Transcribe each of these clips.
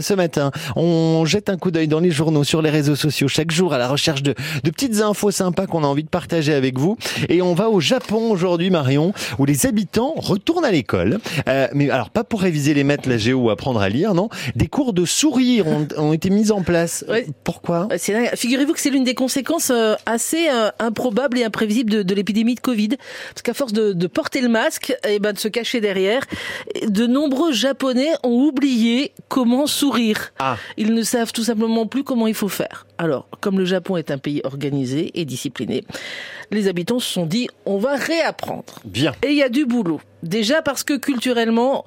Ce matin, on jette un coup d'œil dans les journaux, sur les réseaux sociaux, chaque jour à la recherche de, de petites infos sympas qu'on a envie de partager avec vous. Et on va au Japon aujourd'hui, Marion, où les habitants retournent à l'école. Euh, mais alors, pas pour réviser les maths, la géo ou apprendre à lire, non. Des cours de sourire ont, ont été mis en place. Ouais. Pourquoi? Dingue. Figurez-vous que c'est l'une des conséquences euh, assez euh, improbables et imprévisibles de, de l'épidémie de Covid. Parce qu'à force de, de porter le masque, et ben de se cacher derrière, de nombreux Japonais ont oublié comment sourire. Ah. Ils ne savent tout simplement plus comment il faut faire. Alors, comme le Japon est un pays organisé et discipliné, les habitants se sont dit on va réapprendre. Bien. Et il y a du boulot. Déjà parce que culturellement,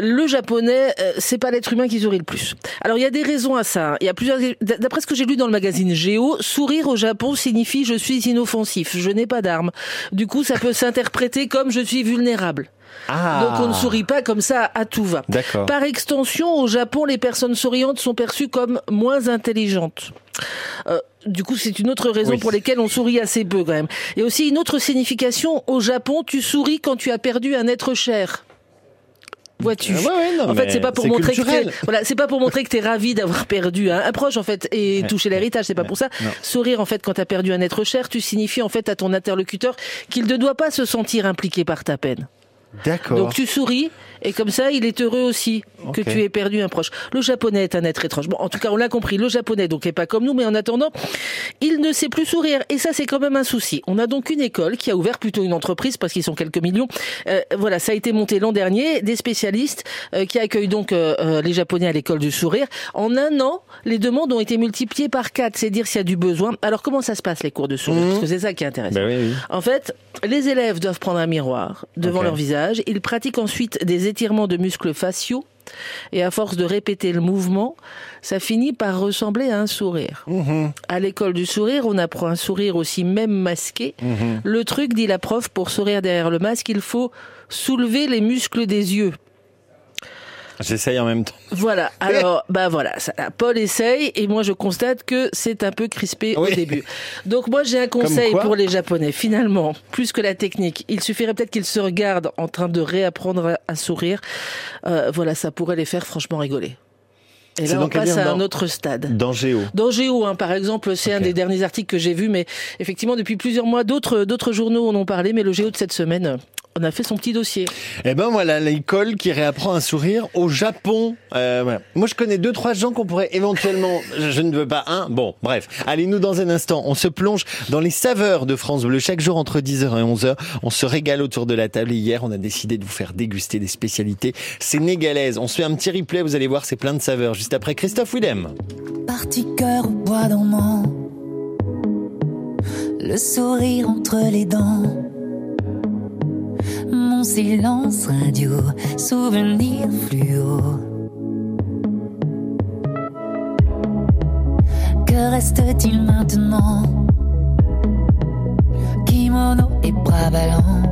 le japonais, euh, c'est pas l'être humain qui sourit le plus. Alors il y a des raisons à ça. hein. Il y a plusieurs. D'après ce que j'ai lu dans le magazine Géo, sourire au Japon signifie je suis inoffensif, je n'ai pas d'armes. Du coup, ça peut s'interpréter comme je suis vulnérable. Ah. Donc on ne sourit pas comme ça à tout va. D'accord. Par extension, au Japon, les personnes souriantes sont perçues comme moins intelligentes. Euh, du coup, c'est une autre raison Oui. pour laquelle on sourit assez peu quand même. Et aussi une autre signification, au Japon, tu souris quand tu as perdu un être cher. Vois-tu? Ah ouais, En fait, c'est pas pour montrer que culturel. t'es, voilà, c'est pas pour montrer que t'es ravi d'avoir perdu un, un proche en fait et Ouais. toucher l'héritage, c'est pas pour ça. Non. Sourire en fait quand t'as perdu un être cher, tu signifies en fait à ton interlocuteur qu'il ne doit pas se sentir impliqué par ta peine. D'accord. Donc tu souris et comme ça il est heureux aussi que tu aies perdu un proche. Le japonais est un être étrange. Bon, en tout cas on l'a compris, le japonais donc est pas comme nous, mais en attendant il ne sait plus sourire et ça c'est quand même un souci. On a donc une école qui a ouvert plutôt une entreprise parce qu'ils sont quelques millions. Euh, voilà, ça a été monté l'an dernier, des spécialistes euh, qui accueillent donc euh, les japonais à l'école du sourire. En un an, les demandes ont été multipliées par quatre, c'est dire s'il y a du besoin. Alors comment ça se passe les cours de sourire? Parce que c'est ça qui est intéressant. Ben oui, oui. En fait, les élèves doivent prendre un miroir devant leur visage. Ils pratiquent ensuite des étirements de muscles faciaux. Et à force de répéter le mouvement, ça finit par ressembler à un sourire. Mhm. À l'école du sourire, on apprend un sourire aussi même masqué. Mhm. Le truc, dit la prof, pour sourire derrière le masque, il faut soulever les muscles des yeux. J'essaye en même temps. Voilà. Alors, bah voilà, ça, Paul essaye et moi je constate que c'est un peu crispé Oui. au début. Donc moi j'ai un conseil pour les Japonais. Finalement, plus que la technique, il suffirait peut-être qu'ils se regardent en train de réapprendre à, sourire. Euh, voilà, ça pourrait les faire franchement rigoler. Et là, on passe à un autre stade. Dans Géo. Dans Géo, hein, par exemple, c'est un des derniers articles que j'ai vu, mais effectivement, depuis plusieurs mois, d'autres d'autres journaux en ont parlé, mais le Géo de cette semaine, on a fait son petit dossier. Eh ben voilà, l'école qui réapprend un sourire au Japon. Euh, voilà. Moi, je connais deux, trois gens qu'on pourrait éventuellement. je, ne veux pas un. Bon, bref. Allez, nous dans un instant, on se plonge dans les saveurs de France Bleu. Chaque jour entre 10h et 11h, on se régale autour de la table. Et hier, on a décidé de vous faire déguster des spécialités sénégalaises. On se fait un petit replay. Vous allez voir, c'est plein de saveurs. Juste après Christophe Willem. Parti cœur au bois dormant, le sourire entre les dents, silence radio, souvenir fluo. Que reste-t-il maintenant? Kimono et bras ballants,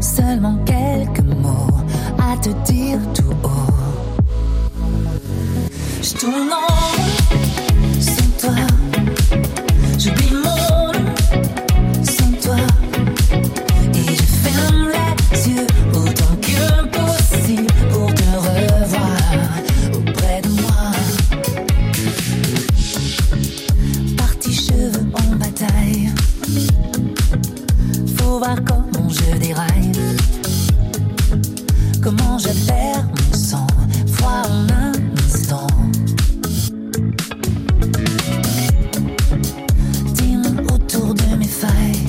seulement quelques mots à te dire tout haut. Je tourne en sans toi. J'oublie voir comment je déraille. Comment je perds mon sang, froid en un instant. Dis-moi autour de mes failles,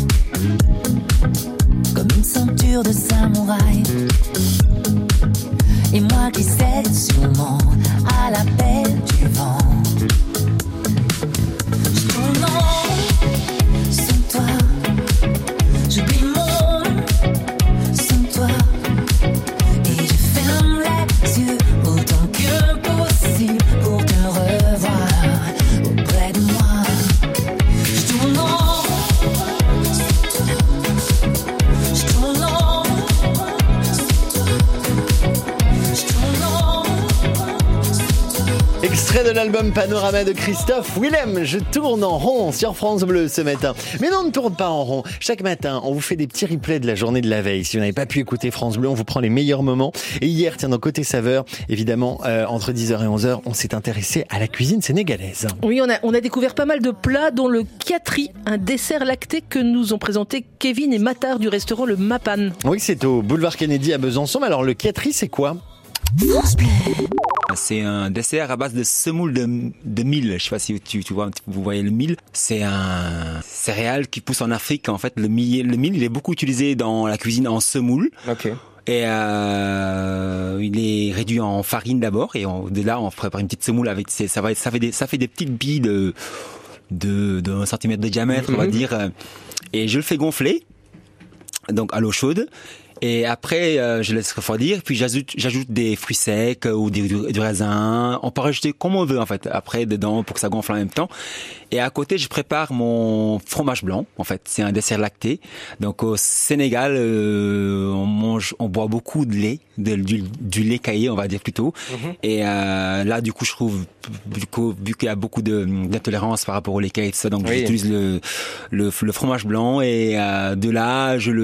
comme une ceinture de samouraï. Et moi qui cède sûrement à l'appel du Extrait de l'album Panorama de Christophe Willem. Je tourne en rond sur France Bleu ce matin. Mais non, on ne tourne pas en rond. Chaque matin, on vous fait des petits replays de la journée de la veille. Si vous n'avez pas pu écouter France Bleu, on vous prend les meilleurs moments. Et hier, tiens, dans Côté Saveur, évidemment, euh, entre 10h et 11h, on s'est intéressé à la cuisine sénégalaise. Oui, on a, on a découvert pas mal de plats, dont le kiatri, un dessert lacté que nous ont présenté Kevin et Matar du restaurant Le Mapan. Oui, c'est au boulevard Kennedy à Besançon. Mais alors, le kiatri, c'est quoi? C'est un dessert à base de semoule de, de mil. Je sais pas si tu, tu vois, vous voyez le mil. C'est un céréale qui pousse en Afrique. En fait, le mil, le mil, il est beaucoup utilisé dans la cuisine en semoule. Ok. Et euh, il est réduit en farine d'abord, et on, de là on prépare une petite semoule avec. Ça va, ça fait des, ça fait des petites billes de de, de 1 cm de diamètre, on va dire. Et je le fais gonfler, donc à l'eau chaude. Et après, euh, je laisse refroidir. Puis j'ajoute, j'ajoute des fruits secs euh, ou du, du raisin. On peut rajouter comme on veut en fait. Après dedans pour que ça gonfle en même temps. Et à côté, je prépare mon fromage blanc. En fait, c'est un dessert lacté. Donc au Sénégal, euh, on mange, on boit beaucoup de lait, de- du, du lait caillé, on va dire plutôt. Et euh, là, du coup, je trouve, du coup, vu qu'il y a beaucoup de d'intolérance par rapport au lait caillé et tout ça, donc Oui. j'utilise le, le le fromage blanc et euh, de là, je le